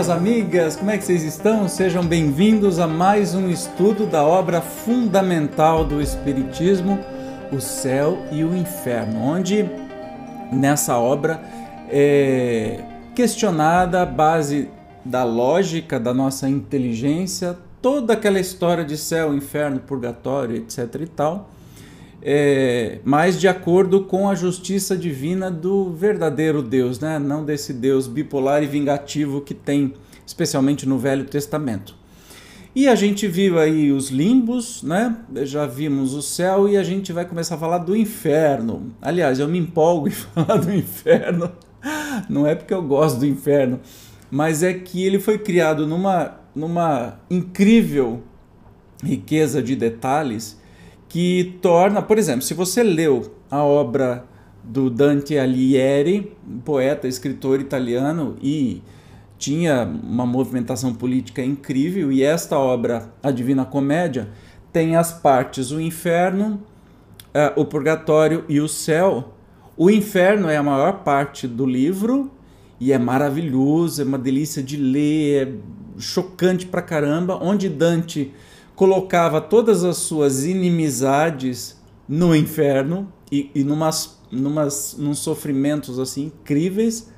minhas amigas, como é que vocês estão? Sejam bem-vindos a mais um estudo da obra fundamental do Espiritismo, O Céu e o Inferno, onde nessa obra é questionada a base da lógica da nossa inteligência, toda aquela história de céu, inferno, purgatório, etc e tal, é, de acordo com a justiça divina do verdadeiro Deus, né? não desse Deus bipolar e vingativo que tem, especialmente no Velho Testamento. E a gente viu aí os limbos, né? Já vimos o céu e a gente vai começar a falar do inferno. Aliás, eu me empolgo em falar do inferno. Não é porque eu gosto do inferno, mas é que ele foi criado numa, numa incrível riqueza de detalhes que torna, por exemplo, se você leu a obra do Dante Alighieri, poeta, escritor italiano e tinha uma movimentação política incrível, e esta obra, A Divina Comédia, tem as partes o inferno, uh, o purgatório e o céu. O inferno é a maior parte do livro e é maravilhoso, é uma delícia de ler, é chocante pra caramba, onde Dante colocava todas as suas inimizades no inferno e, e numas, numas, num sofrimentos assim incríveis.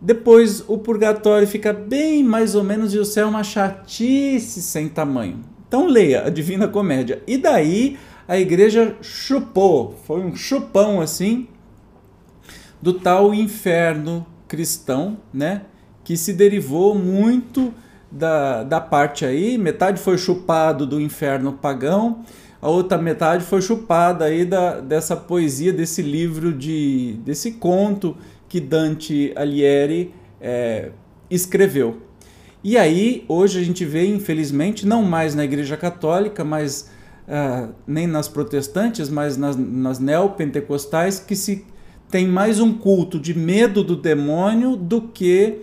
Depois o purgatório fica bem mais ou menos e o céu é uma chatice sem tamanho. Então leia a Divina Comédia. E daí a igreja chupou, foi um chupão assim do tal inferno cristão, né? Que se derivou muito da, da parte aí, metade foi chupado do inferno pagão, a outra metade foi chupada aí da, dessa poesia, desse livro, de, desse conto que Dante Alighieri é, escreveu. E aí, hoje a gente vê, infelizmente, não mais na Igreja Católica, mas uh, nem nas protestantes, mas nas, nas neopentecostais, que se tem mais um culto de medo do demônio do que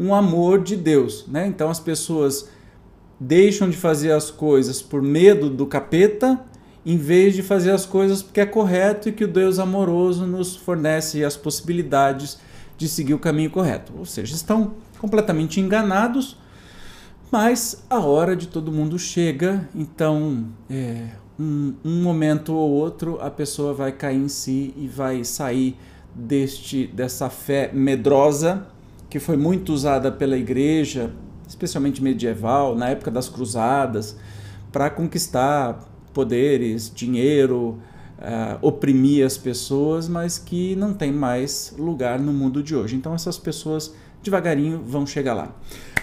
um amor de Deus. Né? Então as pessoas deixam de fazer as coisas por medo do capeta, em vez de fazer as coisas porque é correto e que o Deus amoroso nos fornece as possibilidades de seguir o caminho correto. Ou seja, estão completamente enganados, mas a hora de todo mundo chega, então é, um, um momento ou outro a pessoa vai cair em si e vai sair deste dessa fé medrosa que foi muito usada pela igreja, especialmente medieval, na época das cruzadas, para conquistar poderes, dinheiro, uh, oprimir as pessoas, mas que não tem mais lugar no mundo de hoje. Então essas pessoas devagarinho vão chegar lá.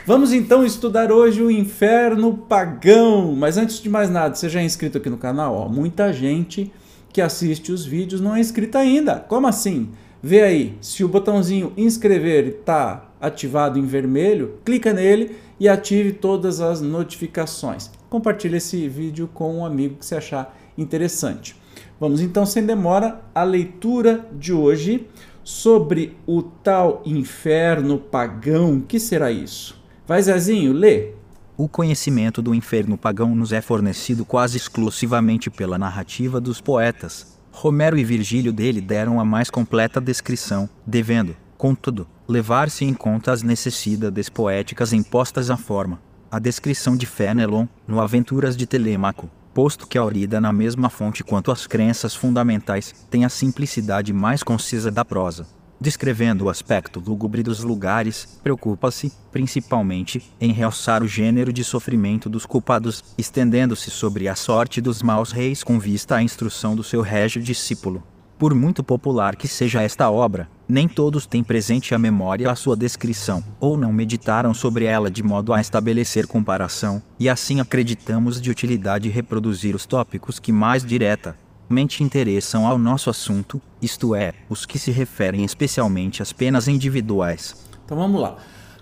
Vamos então estudar hoje o inferno pagão. Mas antes de mais nada, você já é inscrito aqui no canal? Ó, muita gente que assiste os vídeos não é inscrita ainda. Como assim? Vê aí, se o botãozinho inscrever está ativado em vermelho, clica nele e ative todas as notificações. Compartilhe esse vídeo com um amigo que você achar interessante. Vamos então, sem demora, à leitura de hoje sobre o tal inferno pagão. que será isso? Vai, Zezinho, lê. O conhecimento do inferno pagão nos é fornecido quase exclusivamente pela narrativa dos poetas, Romero e Virgílio dele deram a mais completa descrição, devendo, contudo, levar-se em conta as necessidades poéticas impostas à forma. A descrição de Fenelon, no Aventuras de Telêmaco, posto que a orida na mesma fonte quanto as crenças fundamentais, tem a simplicidade mais concisa da prosa descrevendo o aspecto lúgubre dos lugares, preocupa-se, principalmente, em realçar o gênero de sofrimento dos culpados, estendendo-se sobre a sorte dos maus reis com vista à instrução do seu régio discípulo. Por muito popular que seja esta obra, nem todos têm presente a memória a sua descrição, ou não meditaram sobre ela de modo a estabelecer comparação, e assim acreditamos de utilidade reproduzir os tópicos que mais direta, mente interessam ao nosso assunto, isto é, os que se referem especialmente às penas individuais. Então vamos lá.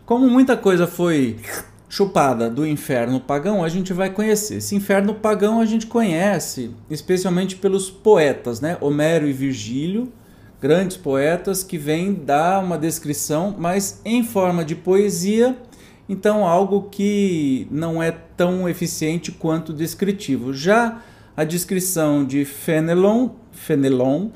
Como muita coisa foi chupada do inferno pagão, a gente vai conhecer. Esse inferno pagão a gente conhece, especialmente pelos poetas, né? Homero e Virgílio, grandes poetas que vêm dar uma descrição, mas em forma de poesia, então algo que não é tão eficiente quanto descritivo. Já a descrição de Fenelon, Fenelon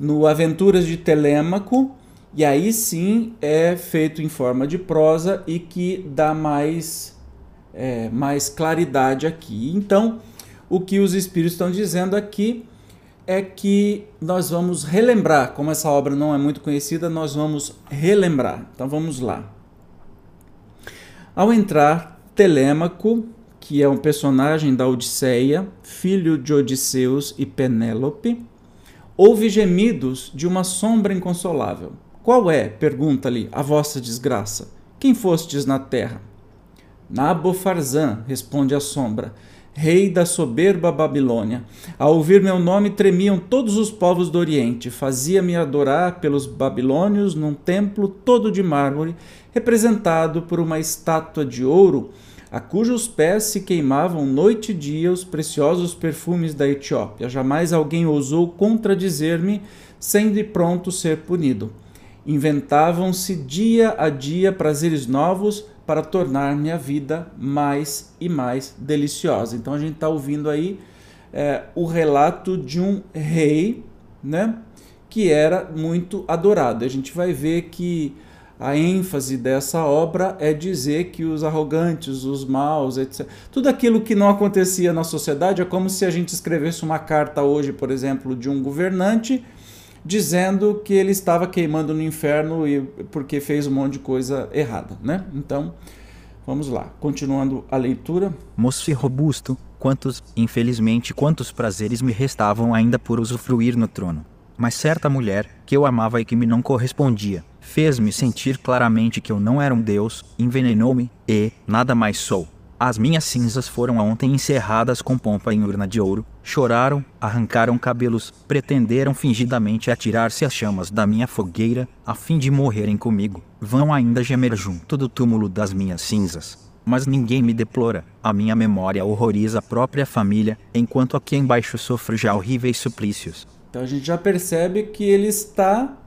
no Aventuras de Telêmaco E aí sim é feito em forma de prosa e que dá mais, é, mais claridade aqui. Então, o que os espíritos estão dizendo aqui é que nós vamos relembrar, como essa obra não é muito conhecida, nós vamos relembrar. Então vamos lá. Ao entrar, Telêmaco, que é um personagem da Odisseia, filho de Odisseus e Penélope, ouve gemidos de uma sombra inconsolável. Qual é, pergunta-lhe, a vossa desgraça? Quem fostes na terra? Nabofarzan, responde a sombra, rei da soberba Babilônia. Ao ouvir meu nome, tremiam todos os povos do Oriente. Fazia-me adorar pelos babilônios num templo todo de mármore, representado por uma estátua de ouro, a cujos pés se queimavam noite e dia os preciosos perfumes da Etiópia. Jamais alguém ousou contradizer-me, sendo pronto ser punido. Inventavam-se dia a dia prazeres novos para tornar minha vida mais e mais deliciosa. Então a gente está ouvindo aí é, o relato de um rei, né, que era muito adorado. A gente vai ver que a ênfase dessa obra é dizer que os arrogantes, os maus, etc. Tudo aquilo que não acontecia na sociedade é como se a gente escrevesse uma carta hoje, por exemplo, de um governante dizendo que ele estava queimando no inferno e porque fez um monte de coisa errada, né? Então, vamos lá, continuando a leitura. Moço robusto, quantos, infelizmente, quantos prazeres me restavam ainda por usufruir no trono. Mas certa mulher, que eu amava e que me não correspondia, fez-me sentir claramente que eu não era um deus, envenenou-me e nada mais sou. As minhas cinzas foram ontem encerradas com pompa em urna de ouro, choraram, arrancaram cabelos, pretenderam fingidamente atirar-se às chamas da minha fogueira, a fim de morrerem comigo. Vão ainda gemer junto do túmulo das minhas cinzas. Mas ninguém me deplora, a minha memória horroriza a própria família, enquanto aqui embaixo sofro já horríveis suplícios. Então a gente já percebe que ele está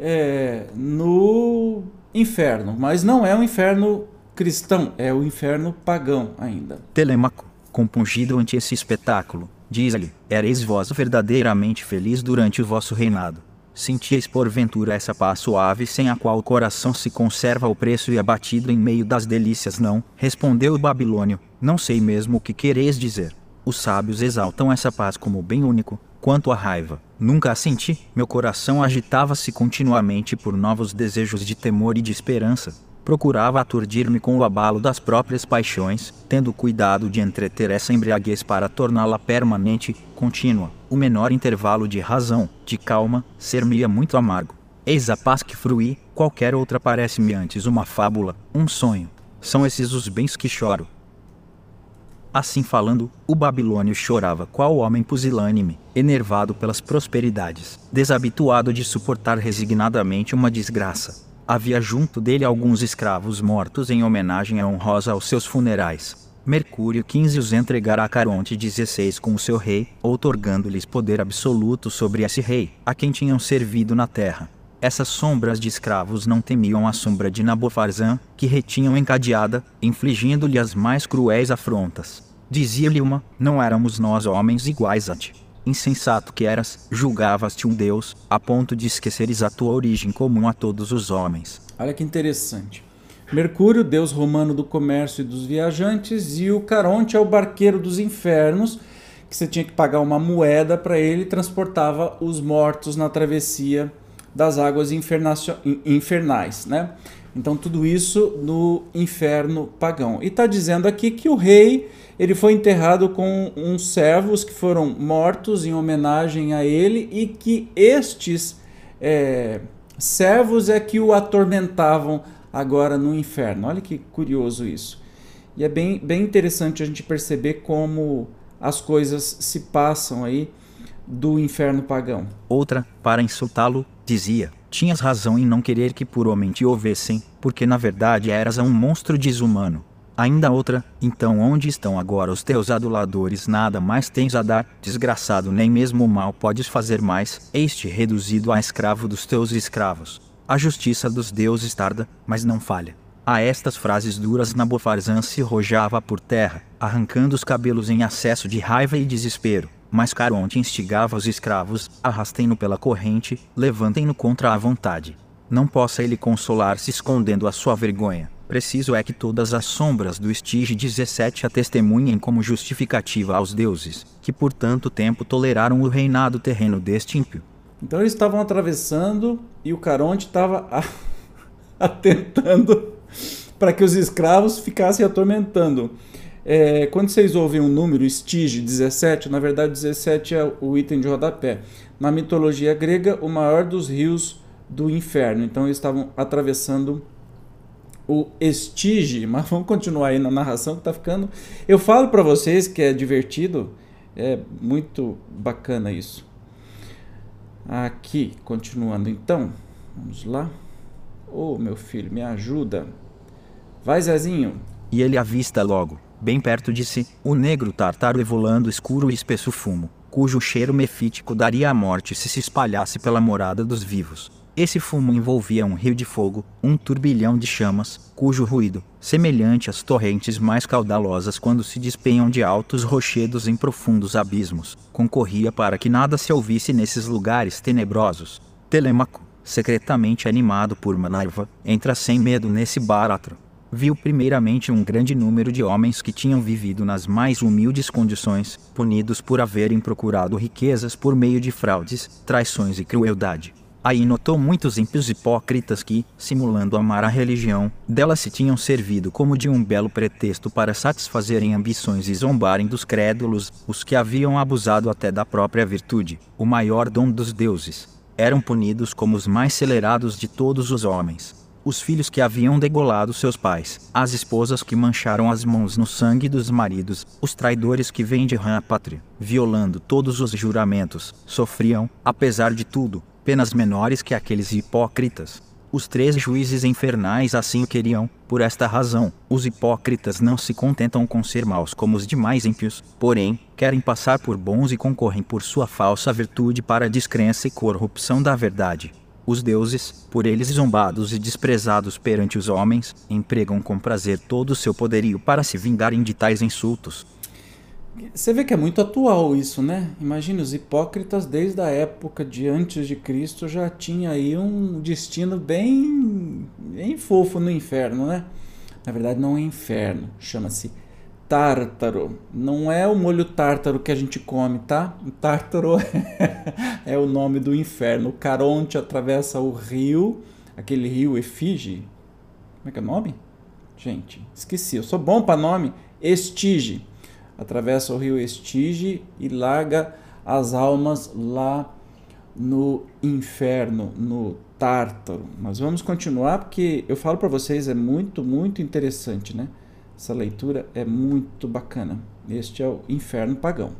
é, no inferno, mas não é um inferno cristão, é o inferno pagão ainda. Telemaco, compungido ante esse espetáculo, diz-lhe: Ereis vós verdadeiramente feliz durante o vosso reinado. Sentíeis porventura essa paz suave sem a qual o coração se conserva opresso e abatido em meio das delícias? Não, respondeu o Babilônio, não sei mesmo o que quereis dizer. Os sábios exaltam essa paz como bem único, quanto à raiva. Nunca a senti, meu coração agitava-se continuamente por novos desejos de temor e de esperança procurava aturdir-me com o abalo das próprias paixões, tendo cuidado de entreter essa embriaguez para torná-la permanente, contínua. O menor intervalo de razão, de calma, ser-me-ia muito amargo. Eis a paz que fruí, qualquer outra parece-me antes uma fábula, um sonho. São esses os bens que choro. Assim falando, o babilônio chorava qual homem pusilânime, enervado pelas prosperidades, desabituado de suportar resignadamente uma desgraça havia junto dele alguns escravos mortos em homenagem honrosa aos seus funerais. Mercúrio XV os entregara a Caronte XVI com o seu rei, outorgando-lhes poder absoluto sobre esse rei, a quem tinham servido na terra. Essas sombras de escravos não temiam a sombra de Nabofarzan, que retinham encadeada, infligindo-lhe as mais cruéis afrontas. Dizia-lhe uma: Não éramos nós homens iguais a ti insensato que eras, julgavas-te um Deus, a ponto de esqueceres a tua origem comum a todos os homens. Olha que interessante. Mercúrio, deus romano do comércio e dos viajantes, e o Caronte é o barqueiro dos infernos, que você tinha que pagar uma moeda para ele transportava os mortos na travessia das águas infernais, né? Então tudo isso no inferno pagão. E está dizendo aqui que o rei ele foi enterrado com uns servos que foram mortos em homenagem a ele e que estes é, servos é que o atormentavam agora no inferno. Olha que curioso isso. E é bem, bem interessante a gente perceber como as coisas se passam aí do inferno pagão. Outra, para insultá-lo, dizia: Tinhas razão em não querer que puramente te ouvessem, porque na verdade eras um monstro desumano. Ainda outra, então onde estão agora os teus aduladores? Nada mais tens a dar, desgraçado, nem mesmo o mal podes fazer mais, este reduzido a escravo dos teus escravos. A justiça dos deuses tarda, mas não falha. A estas frases duras Nabofarzan se rojava por terra, arrancando os cabelos em acesso de raiva e desespero. Mas Caronte instigava os escravos, arrastem-no pela corrente, levantem-no contra a vontade. não possa ele consolar-se escondendo a sua vergonha. Preciso é que todas as sombras do estige 17 a testemunhem como justificativa aos deuses, que por tanto tempo toleraram o reinado terreno deste ímpio. Então eles estavam atravessando e o Caronte estava atentando para que os escravos ficassem atormentando. É, quando vocês ouvem um número, estige 17, na verdade 17 é o item de rodapé. Na mitologia grega, o maior dos rios do inferno. Então eles estavam atravessando o Estige, mas vamos continuar aí na narração que está ficando. Eu falo para vocês que é divertido, é muito bacana isso. Aqui, continuando então, vamos lá. Ô oh, meu filho, me ajuda. Vai, Zezinho. E ele avista logo, bem perto de si, o negro tartaro evolando escuro e espesso fumo, cujo cheiro mefítico daria a morte se se espalhasse pela morada dos vivos. Esse fumo envolvia um rio de fogo, um turbilhão de chamas, cujo ruído, semelhante às torrentes mais caudalosas quando se despenham de altos rochedos em profundos abismos, concorria para que nada se ouvisse nesses lugares tenebrosos. Telêmaco, secretamente animado por Manaiva, entra sem medo nesse baratro. Viu primeiramente um grande número de homens que tinham vivido nas mais humildes condições, punidos por haverem procurado riquezas por meio de fraudes, traições e crueldade Aí notou muitos ímpios hipócritas que, simulando amar a religião, dela se tinham servido como de um belo pretexto para satisfazerem ambições e zombarem dos crédulos, os que haviam abusado até da própria virtude, o maior dom dos deuses. Eram punidos como os mais celerados de todos os homens. Os filhos que haviam degolado seus pais, as esposas que mancharam as mãos no sangue dos maridos, os traidores que vêm de rã a pátria, violando todos os juramentos, sofriam, apesar de tudo, penas menores que aqueles hipócritas. Os três juízes infernais assim o queriam, por esta razão, os hipócritas não se contentam com ser maus como os demais ímpios, porém, querem passar por bons e concorrem por sua falsa virtude para a descrença e corrupção da verdade. Os deuses, por eles zombados e desprezados perante os homens, empregam com prazer todo o seu poderio para se vingarem de tais insultos, você vê que é muito atual isso, né? Imagine os hipócritas desde a época de antes de Cristo já tinha aí um destino bem, bem fofo no inferno, né? Na verdade não é inferno, chama-se tártaro. Não é o molho tártaro que a gente come, tá? O tártaro é o nome do inferno. O Caronte atravessa o rio, aquele rio Efígie. Como é que é o nome? Gente, esqueci. Eu sou bom para nome. Estige atravessa o rio Estige e larga as almas lá no inferno, no Tártaro. Mas vamos continuar porque eu falo para vocês é muito, muito interessante, né? Essa leitura é muito bacana. Este é o inferno pagão.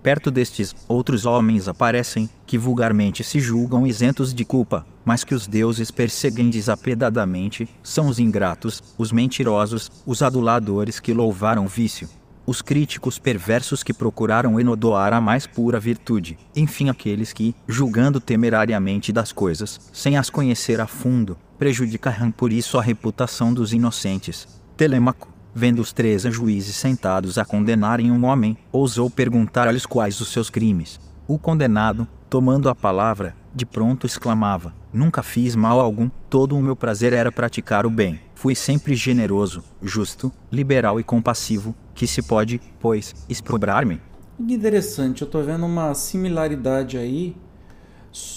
Perto destes, outros homens aparecem, que vulgarmente se julgam isentos de culpa, mas que os deuses perseguem desapedadamente, são os ingratos, os mentirosos, os aduladores que louvaram vício, os críticos perversos que procuraram enodoar a mais pura virtude, enfim, aqueles que, julgando temerariamente das coisas, sem as conhecer a fundo, prejudicaram por isso a reputação dos inocentes. Telêmaco, vendo os três juízes sentados a condenarem um homem, ousou perguntar-lhes quais os seus crimes. O condenado, tomando a palavra, de pronto exclamava: Nunca fiz mal algum, todo o meu prazer era praticar o bem. Fui sempre generoso, justo, liberal e compassivo, que se pode, pois, exprobrar-me. Interessante, eu estou vendo uma similaridade aí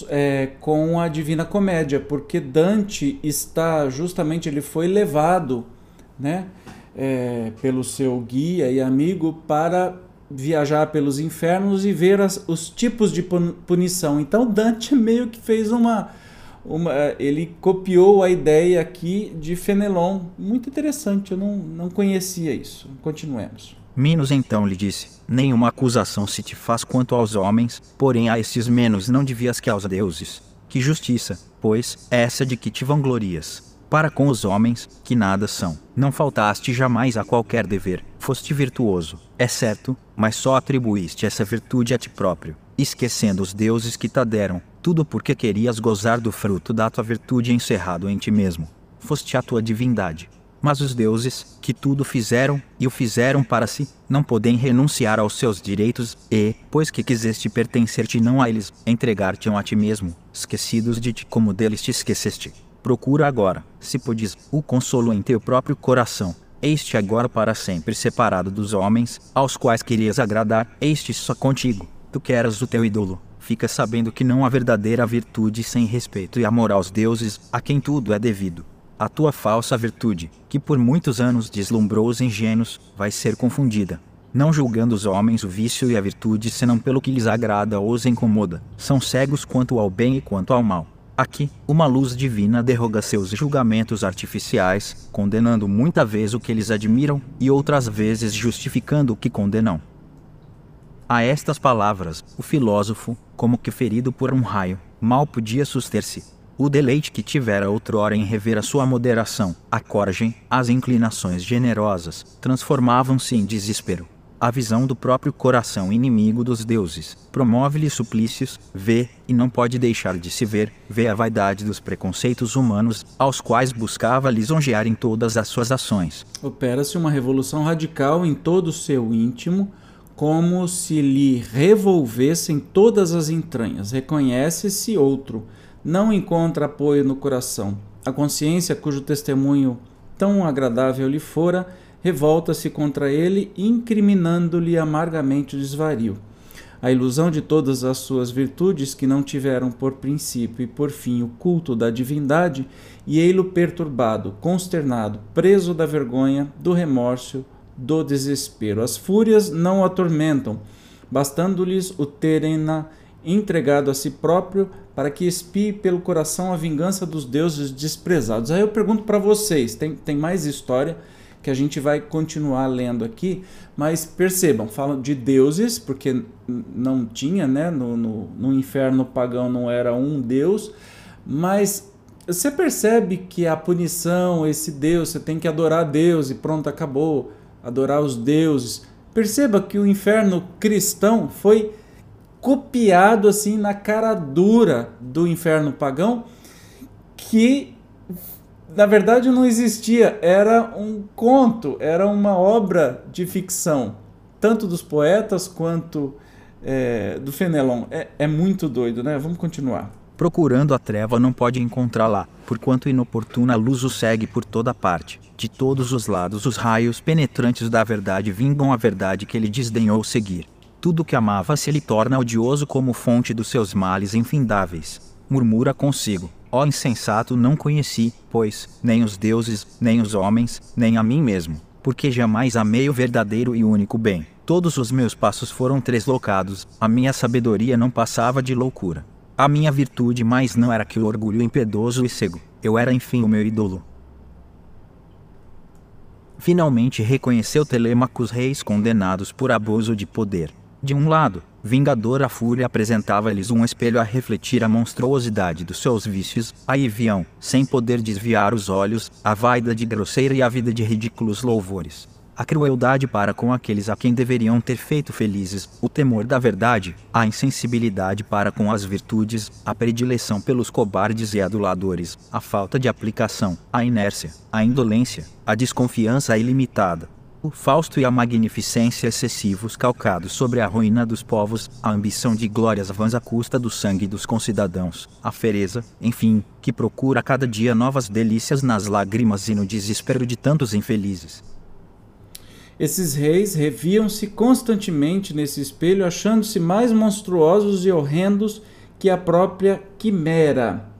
é, com a Divina Comédia, porque Dante está justamente, ele foi levado né, é, pelo seu guia e amigo para viajar pelos infernos e ver as, os tipos de punição. Então Dante meio que fez uma uma, ele copiou a ideia aqui de Fenelon. Muito interessante, eu não, não conhecia isso. Continuemos. Minos então lhe disse: Nenhuma acusação se te faz quanto aos homens, porém a esses menos não devias que aos deuses. Que justiça, pois, essa de que te vanglorias. Para com os homens, que nada são. Não faltaste jamais a qualquer dever, foste virtuoso, é certo, mas só atribuíste essa virtude a ti próprio, esquecendo os deuses que te deram, tudo porque querias gozar do fruto da tua virtude encerrado em ti mesmo. Foste a tua divindade. Mas os deuses, que tudo fizeram, e o fizeram para si, não podem renunciar aos seus direitos, e, pois que quiseste pertencer-te não a eles, entregar-te a ti mesmo, esquecidos de ti como deles te esqueceste. Procura agora, se podes, o consolo em teu próprio coração. Este agora para sempre separado dos homens, aos quais querias agradar, este só contigo. Tu queres o teu ídolo. Fica sabendo que não há verdadeira virtude sem respeito e amor aos deuses, a quem tudo é devido. A tua falsa virtude, que por muitos anos deslumbrou os ingênuos, vai ser confundida. Não julgando os homens o vício e a virtude senão pelo que lhes agrada ou os incomoda. São cegos quanto ao bem e quanto ao mal. Aqui, uma luz divina derroga seus julgamentos artificiais, condenando muita vez o que eles admiram e outras vezes justificando o que condenam. A estas palavras, o filósofo, como que ferido por um raio, mal podia suster-se. O deleite que tivera outrora em rever a sua moderação, a coragem, as inclinações generosas, transformavam-se em desespero. A visão do próprio coração inimigo dos deuses promove-lhe suplícios, vê, e não pode deixar de se ver, vê a vaidade dos preconceitos humanos, aos quais buscava lisonjear em todas as suas ações. Opera-se uma revolução radical em todo o seu íntimo, como se lhe revolvessem todas as entranhas. Reconhece-se outro não encontra apoio no coração. A consciência, cujo testemunho tão agradável lhe fora, revolta-se contra ele, incriminando-lhe amargamente o desvario. A ilusão de todas as suas virtudes, que não tiveram por princípio e por fim o culto da divindade, e ei-lo perturbado, consternado, preso da vergonha, do remorso, do desespero. As fúrias não o atormentam, bastando-lhes o terem na entregado a si próprio para que espie pelo coração a vingança dos deuses desprezados. Aí eu pergunto para vocês, tem, tem mais história que a gente vai continuar lendo aqui, mas percebam, falam de deuses, porque não tinha, né? No, no, no inferno pagão não era um deus, mas você percebe que a punição, esse Deus, você tem que adorar Deus e pronto, acabou. Adorar os deuses. Perceba que o inferno cristão foi copiado assim na cara dura do inferno pagão, que na verdade não existia, era um conto, era uma obra de ficção, tanto dos poetas quanto é, do Fenelon. É, é muito doido, né? Vamos continuar. Procurando a treva não pode encontrá-la, porquanto inoportuna a luz o segue por toda parte. De todos os lados os raios penetrantes da verdade vingam a verdade que ele desdenhou seguir tudo que amava se lhe torna odioso como fonte dos seus males infindáveis. Murmura consigo: Ó insensato, não conheci, pois, nem os deuses, nem os homens, nem a mim mesmo, porque jamais amei o verdadeiro e único bem. Todos os meus passos foram treslocados, a minha sabedoria não passava de loucura. A minha virtude mais não era que o orgulho impiedoso e cego. Eu era enfim o meu ídolo. Finalmente reconheceu Telêmaco os reis condenados por abuso de poder. De um lado, vingador a fúria apresentava-lhes um espelho a refletir a monstruosidade dos seus vícios, a Ivião, sem poder desviar os olhos, a vaidade grosseira e a vida de ridículos louvores. A crueldade para com aqueles a quem deveriam ter feito felizes, o temor da verdade, a insensibilidade para com as virtudes, a predileção pelos cobardes e aduladores, a falta de aplicação, a inércia, a indolência, a desconfiança ilimitada, o Fausto e a magnificência excessivos calcados sobre a ruína dos povos, a ambição de glórias vãs à custa do sangue dos concidadãos, a fereza, enfim, que procura cada dia novas delícias nas lágrimas e no desespero de tantos infelizes. Esses reis reviam-se constantemente nesse espelho, achando-se mais monstruosos e horrendos que a própria quimera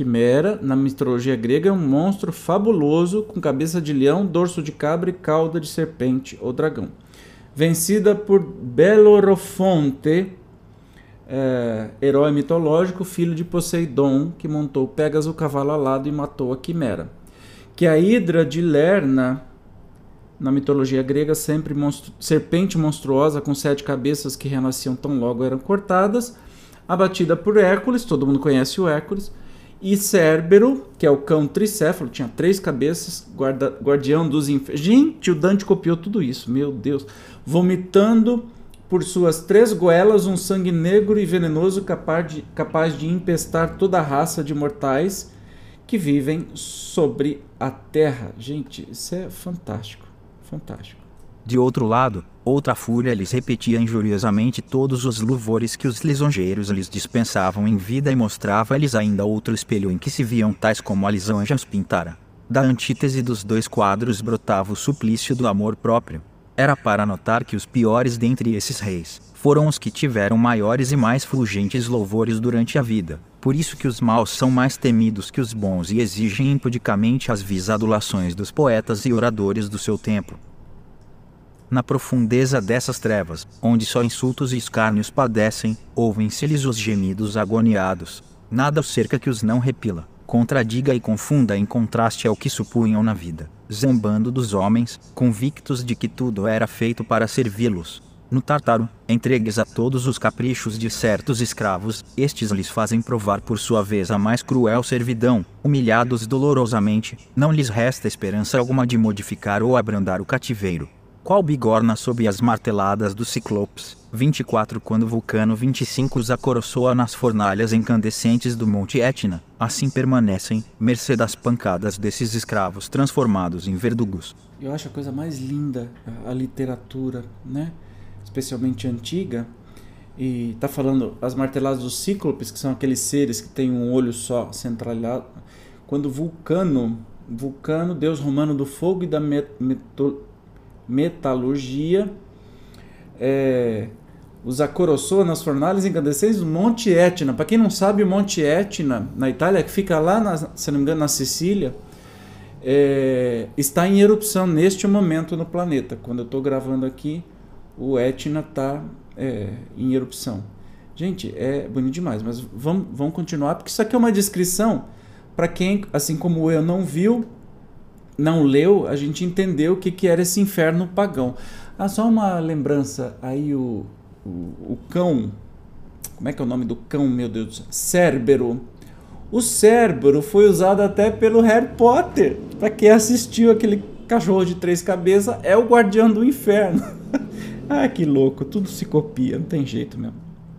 Quimera, na mitologia grega, é um monstro fabuloso com cabeça de leão, dorso de cabra e cauda de serpente ou dragão. Vencida por Belorofonte, é, herói mitológico, filho de Poseidon, que montou Pegasus, o cavalo alado, e matou a Quimera. Que a Hidra de Lerna, na mitologia grega, sempre monstru serpente monstruosa com sete cabeças que renasciam tão logo eram cortadas, abatida por Hércules, todo mundo conhece o Hércules, e Cérbero, que é o cão tricéfalo, tinha três cabeças, guarda, guardião dos infernos. Gente, o Dante copiou tudo isso, meu Deus. Vomitando por suas três goelas um sangue negro e venenoso capaz de, capaz de empestar toda a raça de mortais que vivem sobre a terra. Gente, isso é fantástico, fantástico. De outro lado, outra fúria lhes repetia injuriosamente todos os louvores que os lisonjeiros lhes dispensavam em vida e mostrava-lhes ainda outro espelho em que se viam tais como a lisonja os pintara. Da antítese dos dois quadros brotava o suplício do amor próprio. Era para notar que os piores dentre esses reis foram os que tiveram maiores e mais fulgentes louvores durante a vida. Por isso que os maus são mais temidos que os bons e exigem impudicamente as vis adulações dos poetas e oradores do seu tempo. Na profundeza dessas trevas, onde só insultos e escárnios padecem, ouvem-se-lhes os gemidos agoniados. Nada cerca que os não repila, contradiga e confunda em contraste ao que supunham na vida, zambando dos homens, convictos de que tudo era feito para servi-los, no Tártaro, entregues a todos os caprichos de certos escravos, estes lhes fazem provar por sua vez a mais cruel servidão, humilhados dolorosamente, não lhes resta esperança alguma de modificar ou abrandar o cativeiro. Qual bigorna sob as marteladas dos ciclopes, 24 quando Vulcano 25 os acoroçoa nas fornalhas incandescentes do Monte Etna, assim permanecem, mercê das pancadas desses escravos transformados em verdugos. Eu acho a coisa mais linda a literatura, né? especialmente antiga, e está falando as marteladas dos cíclopes, que são aqueles seres que têm um olho só centralizado. Quando Vulcano, Vulcano, deus romano do fogo e da meto, metalurgia, é, os acoroçoa nas fornalhas incandescentes Monte Etna. Para quem não sabe, o Monte Etna, na Itália, que fica lá, na, se não me engano, na Sicília, é, está em erupção neste momento no planeta. Quando eu estou gravando aqui, o Etna está é, em erupção. Gente, é bonito demais, mas vamos, vamos continuar, porque isso aqui é uma descrição para quem, assim como eu, não viu, não leu, a gente entendeu o que, que era esse inferno pagão. Ah, só uma lembrança, aí o, o, o cão, como é que é o nome do cão, meu Deus do céu? Cérbero. O Cérbero foi usado até pelo Harry Potter. Para quem assistiu aquele cachorro de três cabeças, é o guardião do inferno. Ah, que louco, tudo se copia, não tem jeito mesmo.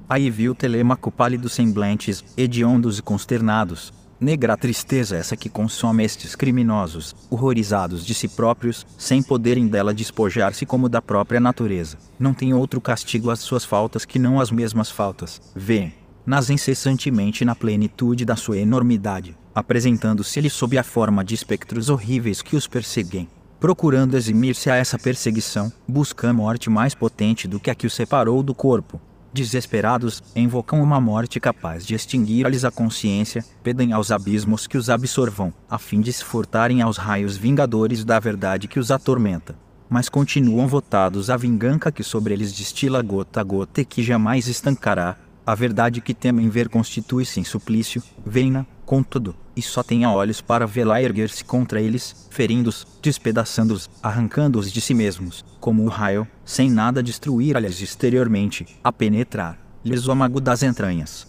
Aí viu Telêmaco pálidos semblantes, hediondos e consternados. Negra tristeza essa que consome estes criminosos, horrorizados de si próprios, sem poderem dela despojar-se como da própria natureza. Não tem outro castigo às suas faltas que não as mesmas faltas. Vê, nas incessantemente na plenitude da sua enormidade, apresentando-se-lhe sob a forma de espectros horríveis que os perseguem procurando eximir-se a essa perseguição, buscam a morte mais potente do que a que os separou do corpo. Desesperados, invocam uma morte capaz de extinguir-lhes a consciência, pedem aos abismos que os absorvam, a fim de se furtarem aos raios vingadores da verdade que os atormenta. Mas continuam votados à vingança que sobre eles destila gota a gota e que jamais estancará. A verdade que temem ver constitui-se em suplício, vem-na, contudo, e só tenha olhos para vê-la erguer-se contra eles, ferindo-os, despedaçando-os, arrancando-os de si mesmos, como o raio, sem nada destruir-lhes exteriormente, a penetrar-lhes o amago das entranhas.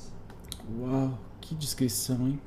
Uau, que descrição, hein?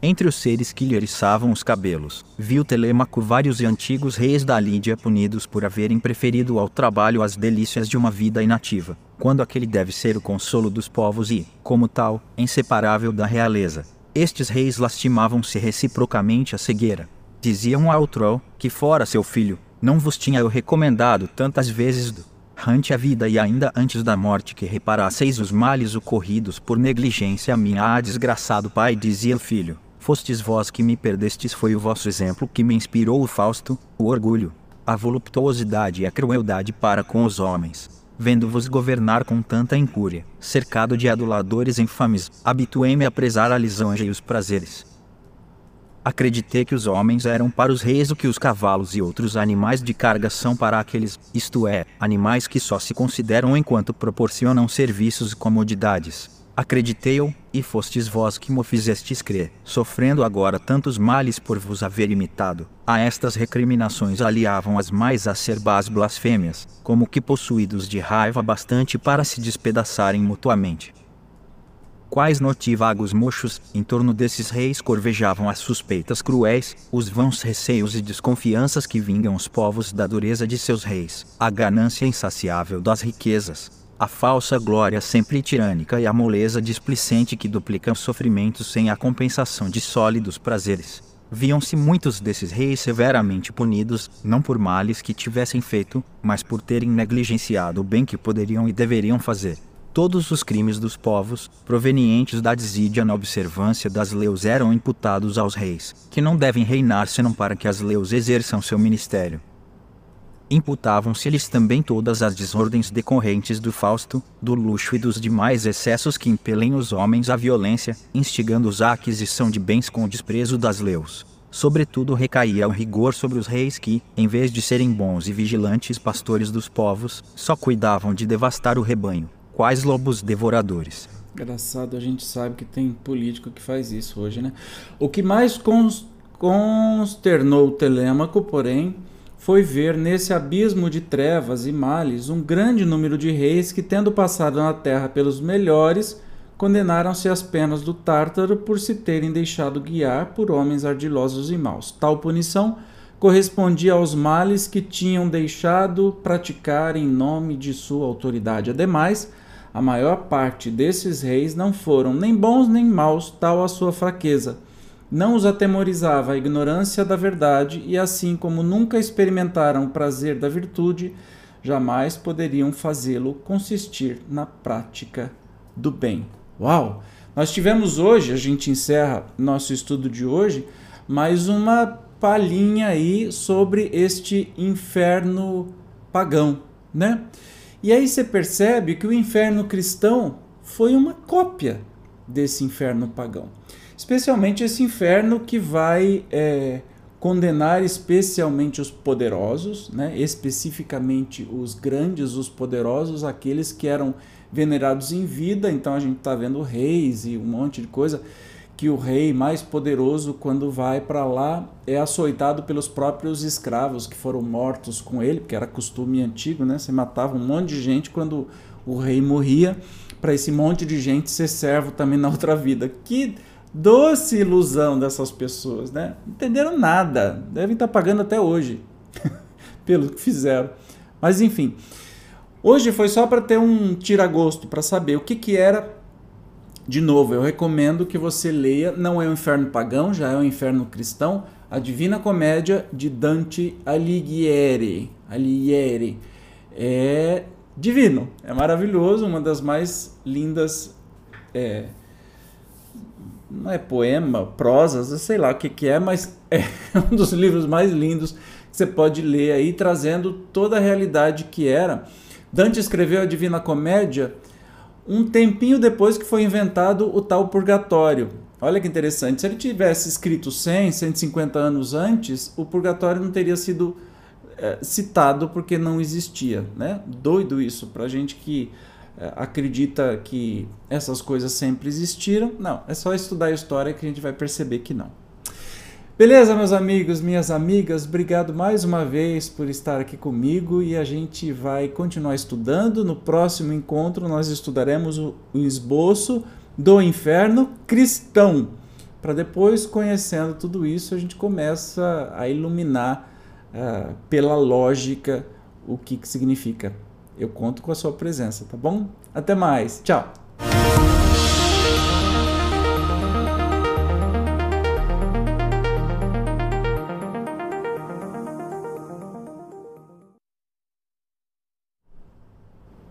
Entre os seres que lhe eriçavam os cabelos, viu Telêmaco vários e antigos reis da Lídia punidos por haverem preferido ao trabalho as delícias de uma vida inativa, quando aquele deve ser o consolo dos povos e, como tal, inseparável da realeza. Estes reis lastimavam-se reciprocamente a cegueira. Diziam ao outro que fora seu filho, não vos tinha eu recomendado tantas vezes durante a vida e ainda antes da morte que reparasseis os males ocorridos por negligência minha ah, desgraçado pai dizia o filho. Fostes vós que me perdestes foi o vosso exemplo que me inspirou o Fausto, o orgulho, a voluptuosidade e a crueldade para com os homens vendo-vos governar com tanta incúria, cercado de aduladores infames, habituei-me a prezar a lisonja e os prazeres. Acreditei que os homens eram para os reis o que os cavalos e outros animais de carga são para aqueles, isto é, animais que só se consideram enquanto proporcionam serviços e comodidades acreditei-o, e fostes vós que mo fizestes crer, sofrendo agora tantos males por vos haver imitado. A estas recriminações aliavam as mais acerbas blasfêmias, como que possuídos de raiva bastante para se despedaçarem mutuamente. Quais notivagos mochos, em torno desses reis corvejavam as suspeitas cruéis, os vãos receios e desconfianças que vingam os povos da dureza de seus reis, a ganância insaciável das riquezas, a falsa glória sempre tirânica e a moleza displicente que duplica os sofrimentos sem a compensação de sólidos prazeres. Viam-se muitos desses reis severamente punidos, não por males que tivessem feito, mas por terem negligenciado o bem que poderiam e deveriam fazer. Todos os crimes dos povos, provenientes da desídia na observância das leis, eram imputados aos reis, que não devem reinar senão para que as leis exerçam seu ministério imputavam-se-lhes também todas as desordens decorrentes do Fausto, do luxo e dos demais excessos que impelem os homens à violência, instigando-os à aquisição de bens com o desprezo das leis. Sobretudo recaía o rigor sobre os reis que, em vez de serem bons e vigilantes pastores dos povos, só cuidavam de devastar o rebanho, quais lobos devoradores. Engraçado, a gente sabe que tem político que faz isso hoje, né? O que mais consternou Telêmaco, porém, foi ver nesse abismo de trevas e males um grande número de reis que, tendo passado na terra pelos melhores, condenaram-se às penas do Tártaro por se terem deixado guiar por homens ardilosos e maus. Tal punição correspondia aos males que tinham deixado praticar em nome de sua autoridade. Ademais, a maior parte desses reis não foram nem bons nem maus, tal a sua fraqueza não os atemorizava a ignorância da verdade, e assim como nunca experimentaram o prazer da virtude, jamais poderiam fazê-lo consistir na prática do bem. Uau! Nós tivemos hoje, a gente encerra nosso estudo de hoje, mais uma palhinha aí sobre este inferno pagão, né? E aí você percebe que o inferno cristão foi uma cópia desse inferno pagão especialmente esse inferno que vai é, condenar especialmente os poderosos, né? especificamente os grandes, os poderosos, aqueles que eram venerados em vida. Então a gente está vendo reis e um monte de coisa que o rei mais poderoso, quando vai para lá, é açoitado pelos próprios escravos que foram mortos com ele, porque era costume antigo, né? Você matava um monte de gente quando o rei morria, para esse monte de gente ser servo também na outra vida. Que Doce ilusão dessas pessoas, né? Não entenderam nada, devem estar pagando até hoje pelo que fizeram. Mas enfim, hoje foi só para ter um tira-gosto, para saber o que, que era. De novo, eu recomendo que você leia, não é o Inferno Pagão, já é o Inferno Cristão, a Divina Comédia de Dante Alighieri. Alighieri. É divino, é maravilhoso, uma das mais lindas é, não é poema, prosas, sei lá o que, que é, mas é um dos livros mais lindos que você pode ler aí, trazendo toda a realidade que era. Dante escreveu a Divina Comédia um tempinho depois que foi inventado o tal purgatório. Olha que interessante, se ele tivesse escrito 100, 150 anos antes, o purgatório não teria sido é, citado porque não existia, né? Doido isso para gente que acredita que essas coisas sempre existiram. Não, é só estudar a história que a gente vai perceber que não. Beleza, meus amigos, minhas amigas, obrigado mais uma vez por estar aqui comigo e a gente vai continuar estudando. No próximo encontro, nós estudaremos o, o esboço do inferno cristão. Para depois, conhecendo tudo isso, a gente começa a iluminar uh, pela lógica o que, que significa eu conto com a sua presença, tá bom? Até mais, tchau!